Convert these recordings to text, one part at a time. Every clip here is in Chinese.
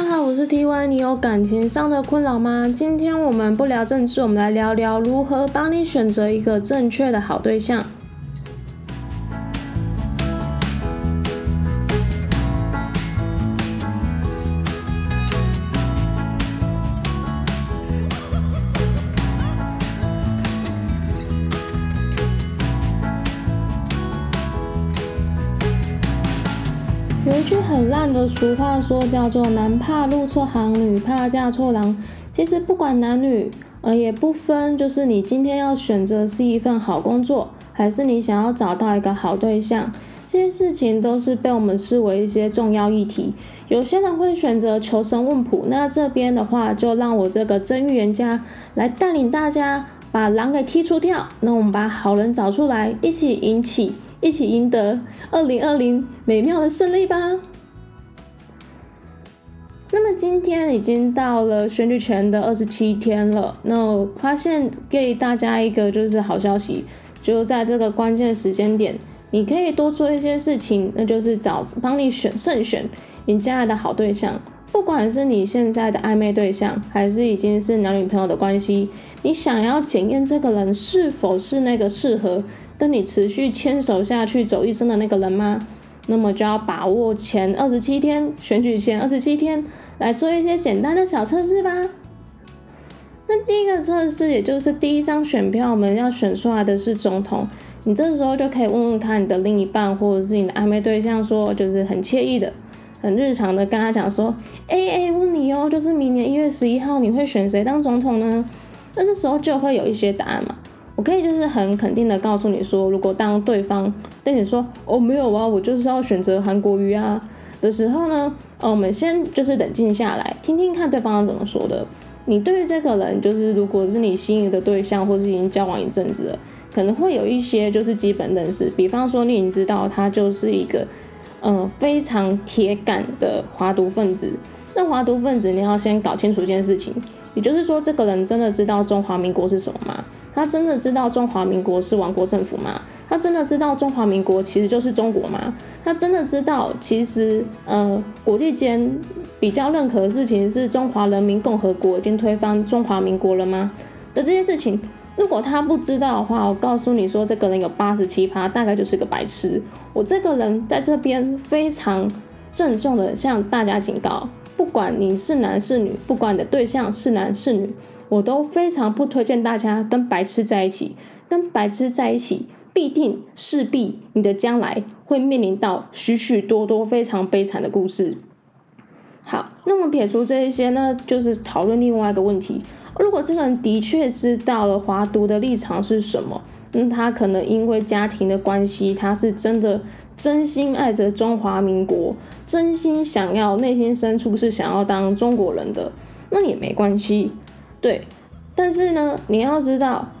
大家好，我是 T Y。你有感情上的困扰吗？今天我们不聊政治，我们来聊聊如何帮你选择一个正确的好对象。俗话说，叫做“男怕入错行，女怕嫁错郎”。其实不管男女，呃，也不分，就是你今天要选择是一份好工作，还是你想要找到一个好对象，这些事情都是被我们视为一些重要议题。有些人会选择求神问卜，那这边的话，就让我这个真预言家来带领大家把狼给剔除掉。那我们把好人找出来，一起引起。一起赢得二零二零美妙的胜利吧！那么今天已经到了选举前的二十七天了，那我发现给大家一个就是好消息，就在这个关键时间点，你可以多做一些事情，那就是找帮你选慎选你将来的好对象，不管是你现在的暧昧对象，还是已经是男女朋友的关系，你想要检验这个人是否是那个适合。跟你持续牵手下去走一生的那个人吗？那么就要把握前二十七天，选举前二十七天来做一些简单的小测试吧。那第一个测试，也就是第一张选票，我们要选出来的是总统。你这时候就可以问问看你的另一半或者是你的暧昧对象，说就是很惬意的、很日常的跟他讲说：“哎哎，问你哦，就是明年一月十一号你会选谁当总统呢？”那这时候就会有一些答案嘛。我可以就是很肯定的告诉你说，如果当对方跟你说哦没有啊，我就是要选择韩国瑜啊的时候呢，呃，我们先就是冷静下来，听听看对方怎么说的。你对于这个人，就是如果是你心仪的对象，或是已经交往一阵子了，可能会有一些就是基本认识，比方说你已经知道他就是一个嗯非常铁杆的华独分子。那华独分子，你要先搞清楚一件事情，也就是说，这个人真的知道中华民国是什么吗？他真的知道中华民国是亡国政府吗？他真的知道中华民国其实就是中国吗？他真的知道其实呃国际间比较认可的事情是中华人民共和国已经推翻中华民国了吗？的这些事情，如果他不知道的话，我告诉你说，这个人有八十七趴，大概就是个白痴。我这个人在这边非常郑重的向大家警告，不管你是男是女，不管你的对象是男是女。我都非常不推荐大家跟白痴在一起，跟白痴在一起，必定势必你的将来会面临到许许多多非常悲惨的故事。好，那么撇除这一些呢，就是讨论另外一个问题：如果这个人的确知道了华独的立场是什么，那他可能因为家庭的关系，他是真的真心爱着中华民国，真心想要内心深处是想要当中国人的，那也没关系。对，但是呢，你要知道，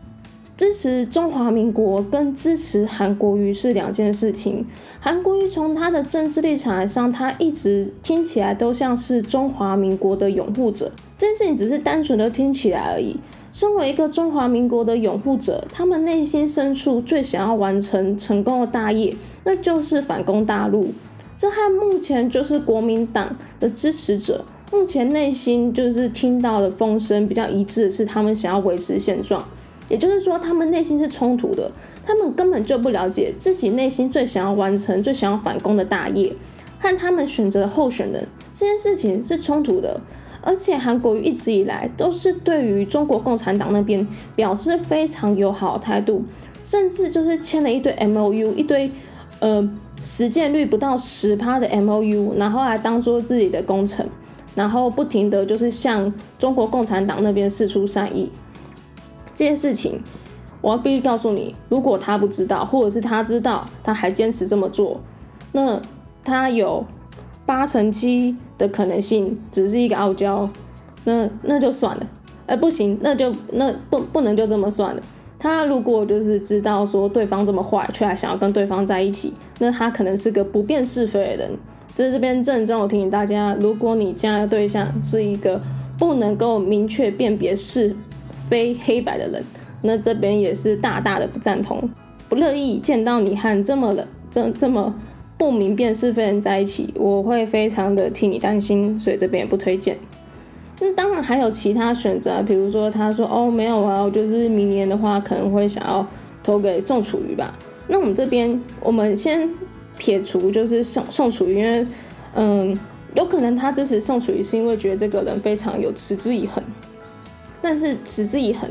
支持中华民国跟支持韩国瑜是两件事情。韩国瑜从他的政治立场来上，他一直听起来都像是中华民国的拥护者。这件事情只是单纯的听起来而已。身为一个中华民国的拥护者，他们内心深处最想要完成成功的大业，那就是反攻大陆。这和目前就是国民党的支持者。目前内心就是听到的风声比较一致是，他们想要维持现状，也就是说，他们内心是冲突的，他们根本就不了解自己内心最想要完成、最想要反攻的大业，和他们选择的候选人这件事情是冲突的。而且韩国瑜一直以来都是对于中国共产党那边表示非常友好的态度，甚至就是签了一堆 M O U，一堆呃实践率不到十趴的 M O U，然后还当做自己的工程。然后不停的就是向中国共产党那边示出善意，这件事情，我要必须告诉你，如果他不知道，或者是他知道，他还坚持这么做，那他有八成七的可能性只是一个傲娇，那那就算了，哎不行，那就那不不能就这么算了。他如果就是知道说对方这么坏，却还想要跟对方在一起，那他可能是个不辨是非的人。在这边郑重提醒大家，如果你将来的对象是一个不能够明确辨别是非黑白的人，那这边也是大大的不赞同，不乐意见到你和这么的这这么不明辨是非人在一起，我会非常的替你担心，所以这边也不推荐。那当然还有其他选择，比如说他说哦没有啊，我就是明年的话可能会想要投给宋楚瑜吧。那我们这边我们先撇除就是宋宋楚瑜，因为嗯有可能他支持宋楚瑜是因为觉得这个人非常有持之以恒，但是持之以恒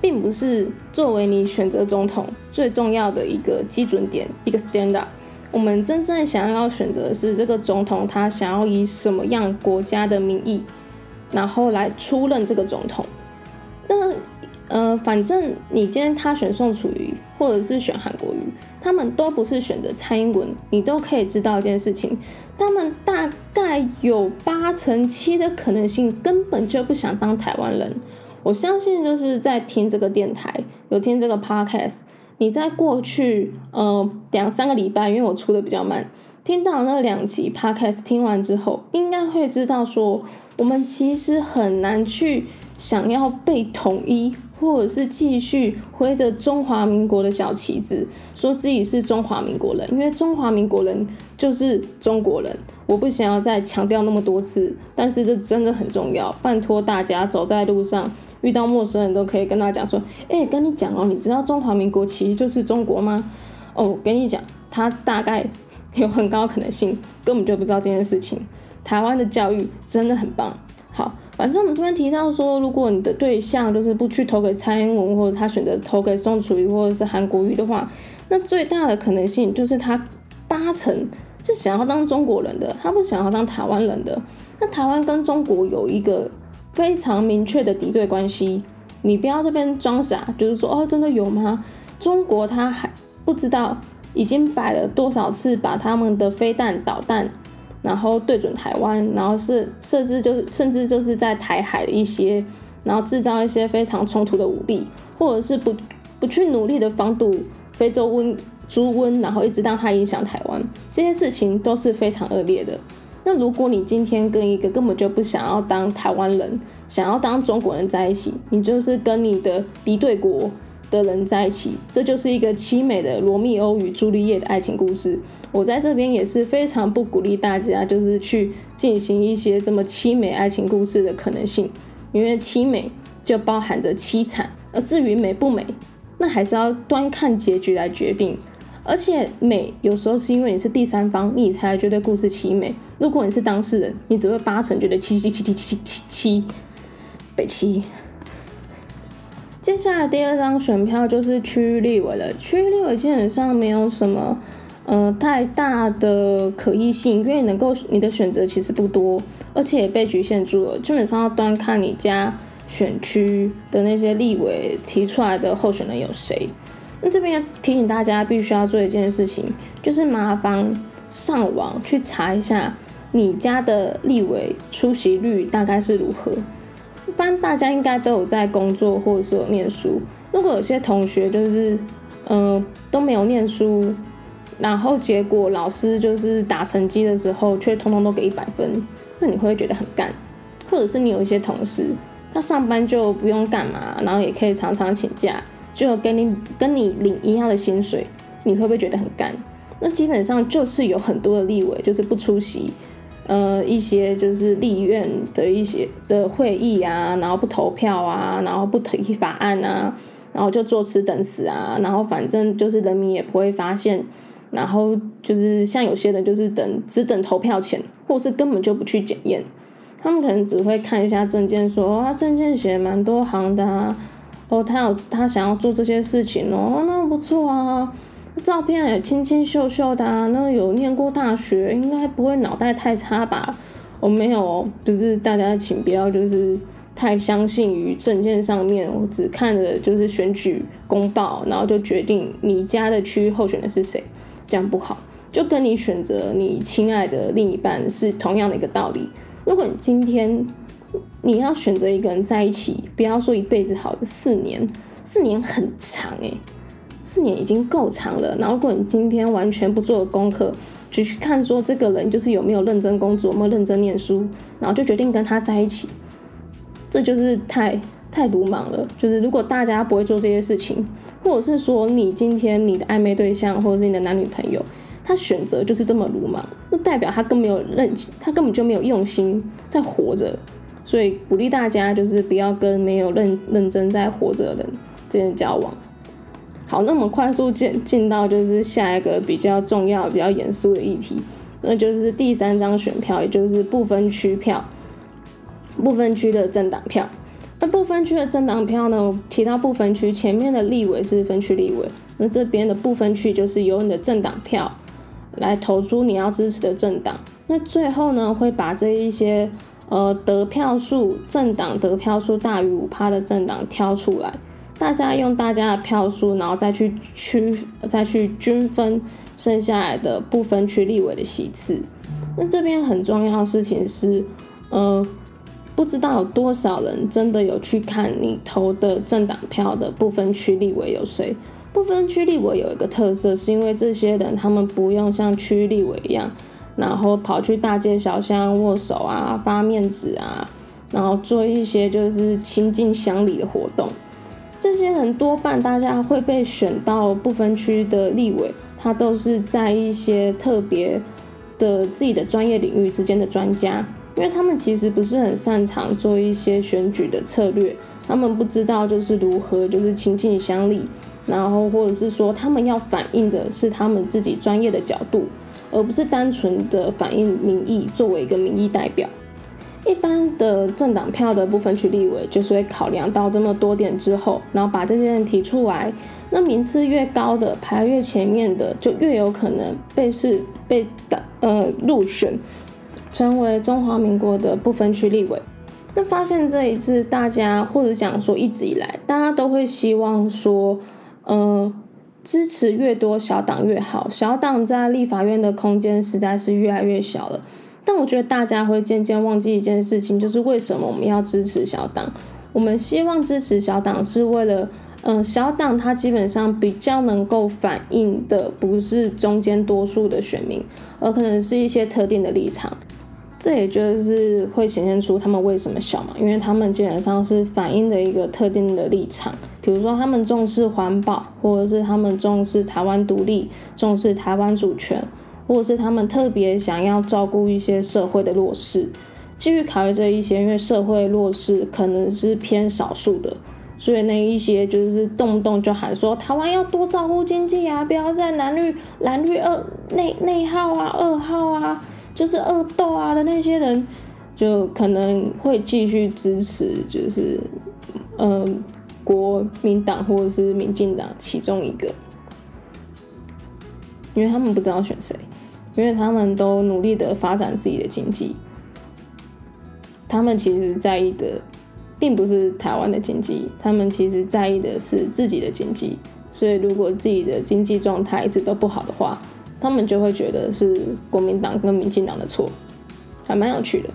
并不是作为你选择总统最重要的一个基准点一个 stand up。我们真正想要选择的是这个总统他想要以什么样国家的名义。然后来出任这个总统，那呃，反正你今天他选宋楚瑜，或者是选韩国瑜，他们都不是选择蔡英文，你都可以知道一件事情，他们大概有八成七的可能性根本就不想当台湾人。我相信就是在听这个电台，有听这个 podcast，你在过去呃两三个礼拜，因为我出的比较慢，听到那两集 podcast 听完之后，应该会知道说。我们其实很难去想要被统一，或者是继续挥着中华民国的小旗子，说自己是中华民国人，因为中华民国人就是中国人。我不想要再强调那么多次，但是这真的很重要。拜托大家走在路上遇到陌生人都可以跟他讲说：“哎，跟你讲哦，你知道中华民国其实就是中国吗？”哦，跟你讲，他大概有很高可能性根本就不知道这件事情。台湾的教育真的很棒。好，反正我们这边提到说，如果你的对象就是不去投给蔡英文，或者他选择投给宋楚瑜或者是韩国瑜的话，那最大的可能性就是他八成是想要当中国人的，他不想要当台湾人的。那台湾跟中国有一个非常明确的敌对关系，你不要这边装傻，就是说哦，真的有吗？中国他还不知道已经摆了多少次把他们的飞弹导弹。然后对准台湾，然后是设置就是甚至就是在台海的一些，然后制造一些非常冲突的武力，或者是不不去努力的防堵非洲温猪瘟，然后一直让它影响台湾，这些事情都是非常恶劣的。那如果你今天跟一个根本就不想要当台湾人，想要当中国人在一起，你就是跟你的敌对国。的人在一起，这就是一个凄美的罗密欧与朱丽叶的爱情故事。我在这边也是非常不鼓励大家，就是去进行一些这么凄美爱情故事的可能性，因为凄美就包含着凄惨，而至于美不美，那还是要端看结局来决定。而且美有时候是因为你是第三方，你才觉得故事凄美。如果你是当事人，你只会八成觉得凄凄凄凄凄凄凄北凄。接下来第二张选票就是区域立委了。区域立委基本上没有什么呃太大的可议性，因为能够你的选择其实不多，而且也被局限住了。基本上要端看你家选区的那些立委提出来的候选人有谁。那这边要提醒大家，必须要做一件事情，就是麻烦上网去查一下你家的立委出席率大概是如何。一般大家应该都有在工作或者是有念书。如果有些同学就是，嗯，都没有念书，然后结果老师就是打成绩的时候却通通都给一百分，那你会觉得很干。或者是你有一些同事，他上班就不用干嘛，然后也可以常常请假，就跟你跟你领一样的薪水，你会不会觉得很干？那基本上就是有很多的立委就是不出席。呃，一些就是立院的一些的会议啊，然后不投票啊，然后不提法案啊，然后就坐吃等死啊，然后反正就是人民也不会发现，然后就是像有些人就是等只等投票前，或是根本就不去检验，他们可能只会看一下证件，说他证件写蛮多行的啊，哦，他有他想要做这些事情哦，那不错啊。照片也清清秀秀的啊，那有念过大学，应该不会脑袋太差吧？我没有，就是大家请不要就是太相信于证件上面，我只看着就是选举公报，然后就决定你家的区候选的是谁，这样不好。就跟你选择你亲爱的另一半是同样的一个道理。如果你今天你要选择一个人在一起，不要说一辈子好的四年，四年很长诶。四年已经够长了，然后如果你今天完全不做功课，只去看说这个人就是有没有认真工作，有没有认真念书，然后就决定跟他在一起，这就是太太鲁莽了。就是如果大家不会做这些事情，或者是说你今天你的暧昧对象或者是你的男女朋友，他选择就是这么鲁莽，那代表他更没有认，他根本就没有用心在活着。所以鼓励大家就是不要跟没有认认真在活着的人之间交往。好，那我们快速进进到就是下一个比较重要、比较严肃的议题，那就是第三张选票，也就是不分区票，不分区的政党票。那不分区的政党票呢？我提到不分区，前面的立委是分区立委，那这边的不分区就是由你的政党票来投出你要支持的政党。那最后呢，会把这一些。呃，得票数政党得票数大于五趴的政党挑出来，大家用大家的票数，然后再去区再去均分剩下来的不分区立委的席次。那这边很重要的事情是，呃，不知道有多少人真的有去看你投的政党票的不分区立委有谁？不分区立委有一个特色，是因为这些人他们不用像区立委一样。然后跑去大街小巷握手啊，发面子啊，然后做一些就是亲近乡里的活动。这些人多半大家会被选到不分区的立委，他都是在一些特别的自己的专业领域之间的专家，因为他们其实不是很擅长做一些选举的策略，他们不知道就是如何就是亲近乡里，然后或者是说他们要反映的是他们自己专业的角度。而不是单纯的反映民意，作为一个民意代表。一般的政党票的部分区立委，就是会考量到这么多点之后，然后把这些人提出来。那名次越高的，排越前面的，就越有可能被是被的呃入选，成为中华民国的部分区立委。那发现这一次大家或者讲说一直以来，大家都会希望说，嗯。支持越多小党越好，小党在立法院的空间实在是越来越小了。但我觉得大家会渐渐忘记一件事情，就是为什么我们要支持小党？我们希望支持小党是为了，嗯，小党它基本上比较能够反映的不是中间多数的选民，而可能是一些特定的立场。这也就是会显现出他们为什么小嘛，因为他们基本上是反映的一个特定的立场，比如说他们重视环保，或者是他们重视台湾独立，重视台湾主权，或者是他们特别想要照顾一些社会的弱势。基于考虑这一些，因为社会弱势可能是偏少数的，所以那一些就是动不动就喊说台湾要多照顾经济啊，不要在蓝绿蓝绿二内内耗啊，二号啊。就是恶斗啊的那些人，就可能会继续支持，就是嗯国民党或者是民进党其中一个，因为他们不知道选谁，因为他们都努力的发展自己的经济，他们其实在意的并不是台湾的经济，他们其实在意的是自己的经济，所以如果自己的经济状态一直都不好的话。他们就会觉得是国民党跟民进党的错，还蛮有趣的。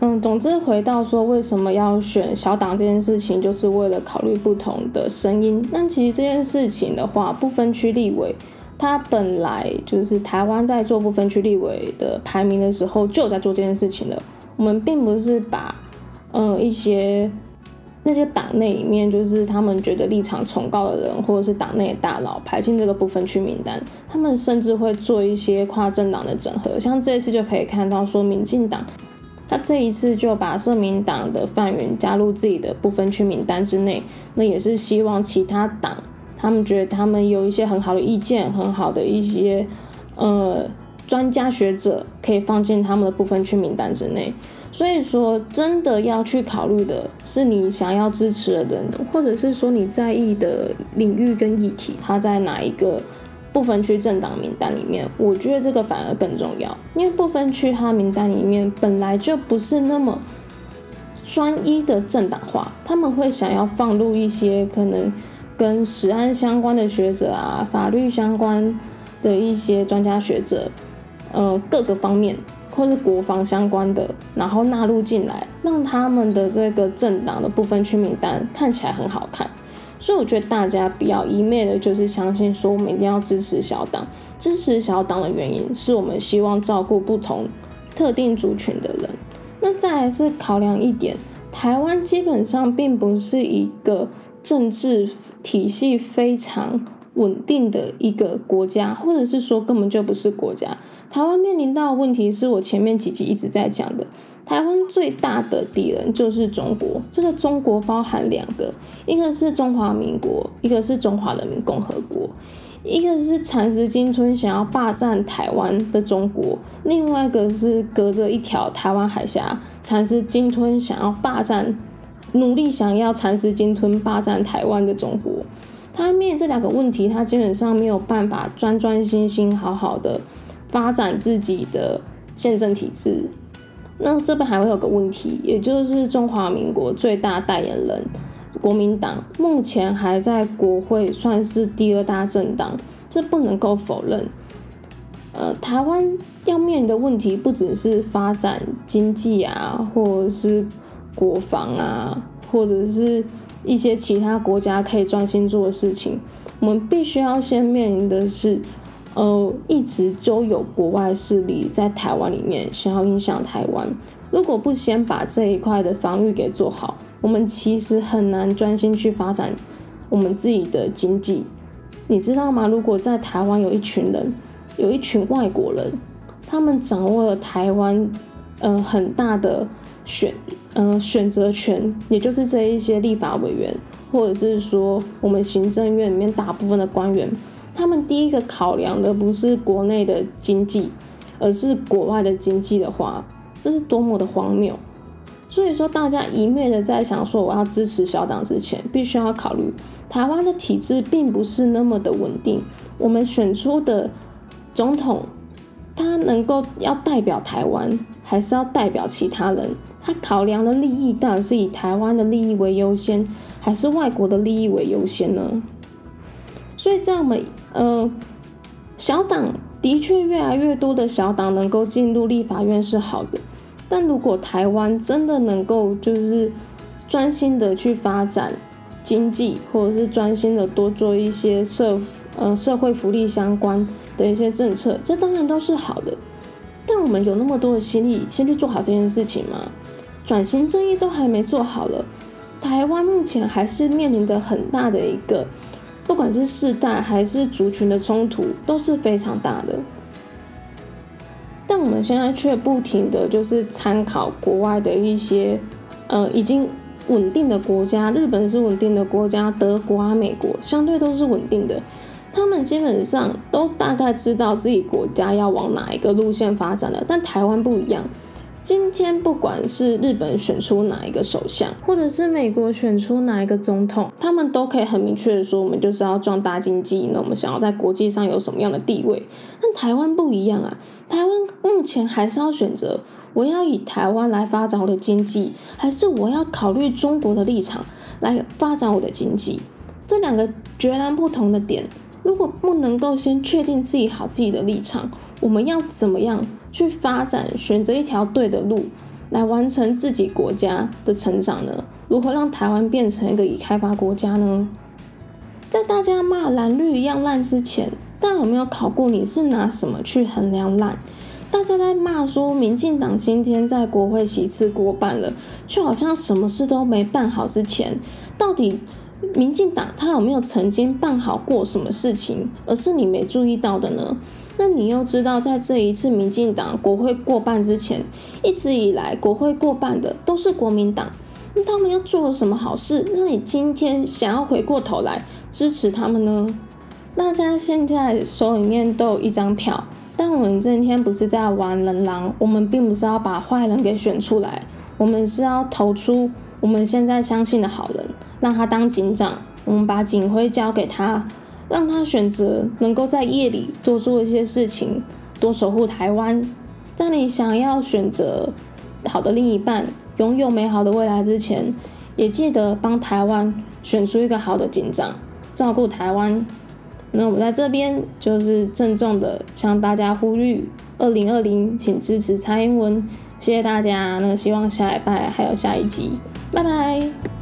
嗯，总之回到说为什么要选小党这件事情，就是为了考虑不同的声音。那其实这件事情的话，不分区立委，他本来就是台湾在做不分区立委的排名的时候，就在做这件事情了。我们并不是把嗯一些。那些党内里面，就是他们觉得立场崇高的人，或者是党内大佬排进这个不分区名单，他们甚至会做一些跨政党的整合。像这一次就可以看到，说民进党，他这一次就把社民党的范云加入自己的不分区名单之内，那也是希望其他党，他们觉得他们有一些很好的意见，很好的一些呃专家学者，可以放进他们的不分区名单之内。所以说，真的要去考虑的是你想要支持的人，或者是说你在意的领域跟议题，它在哪一个部分区政党名单里面？我觉得这个反而更重要，因为部分区它名单里面本来就不是那么专一的政党化，他们会想要放入一些可能跟实案相关的学者啊，法律相关的一些专家学者，呃，各个方面。或是国防相关的，然后纳入进来，让他们的这个政党的部分区名单看起来很好看。所以我觉得大家不要一昧的，就是相信说我们一定要支持小党。支持小党的原因是我们希望照顾不同特定族群的人。那再来是考量一点，台湾基本上并不是一个政治体系非常稳定的一个国家，或者是说根本就不是国家。台湾面临到的问题是我前面几集一直在讲的，台湾最大的敌人就是中国。这个中国包含两个，一个是中华民国，一个是中华人民共和国。一个是蚕食鲸吞想要霸占台湾的中国，另外一个是隔着一条台湾海峡蚕食鲸吞想要霸占，努力想要蚕食鲸吞霸占台湾的中国。他面这两个问题，他基本上没有办法专专心心好好的发展自己的宪政体制。那这边还会有个问题，也就是中华民国最大代言人。国民党目前还在国会算是第二大政党，这不能够否认。呃，台湾要面临的问题不只是发展经济啊，或者是国防啊，或者是一些其他国家可以专心做的事情。我们必须要先面临的是，呃，一直都有国外势力在台湾里面想要影响台湾。如果不先把这一块的防御给做好，我们其实很难专心去发展我们自己的经济，你知道吗？如果在台湾有一群人，有一群外国人，他们掌握了台湾，呃，很大的选，呃，选择权，也就是这一些立法委员，或者是说我们行政院里面大部分的官员，他们第一个考量的不是国内的经济，而是国外的经济的话，这是多么的荒谬！所以说，大家一昧的在想说我要支持小党之前，必须要考虑台湾的体制并不是那么的稳定。我们选出的总统，他能够要代表台湾，还是要代表其他人？他考量的利益到底是以台湾的利益为优先，还是外国的利益为优先呢？所以，在我们呃小党的确越来越多的小党能够进入立法院是好的。但如果台湾真的能够就是专心的去发展经济，或者是专心的多做一些社呃社会福利相关的一些政策，这当然都是好的。但我们有那么多的心力，先去做好这件事情吗？转型正义都还没做好了，台湾目前还是面临的很大的一个，不管是世代还是族群的冲突，都是非常大的。但我们现在却不停的就是参考国外的一些，呃，已经稳定的国家，日本是稳定的国家，德国啊、美国相对都是稳定的，他们基本上都大概知道自己国家要往哪一个路线发展了，但台湾不一样。今天不管是日本选出哪一个首相，或者是美国选出哪一个总统，他们都可以很明确的说，我们就是要壮大经济，那我们想要在国际上有什么样的地位？但台湾不一样啊，台湾目前还是要选择，我要以台湾来发展我的经济，还是我要考虑中国的立场来发展我的经济？这两个截然不同的点，如果不能够先确定自己好自己的立场，我们要怎么样？去发展，选择一条对的路，来完成自己国家的成长呢？如何让台湾变成一个已开发国家呢？在大家骂蓝绿一样烂之前，大家有没有考过你是拿什么去衡量烂？大家在骂说民进党今天在国会席次过半了，却好像什么事都没办好之前，到底民进党他有没有曾经办好过什么事情，而是你没注意到的呢？那你又知道，在这一次民进党国会过半之前，一直以来国会过半的都是国民党，那他们又做了什么好事？那你今天想要回过头来支持他们呢？大家现在手里面都有一张票，但我们今天不是在玩人狼，我们并不是要把坏人给选出来，我们是要投出我们现在相信的好人，让他当警长，我们把警徽交给他。让他选择能够在夜里多做一些事情，多守护台湾。在你想要选择好的另一半，拥有美好的未来之前，也记得帮台湾选出一个好的警长，照顾台湾。那我在这边就是郑重的向大家呼吁：二零二零，请支持蔡英文。谢谢大家。那希望下礼拜还有下一集，拜拜。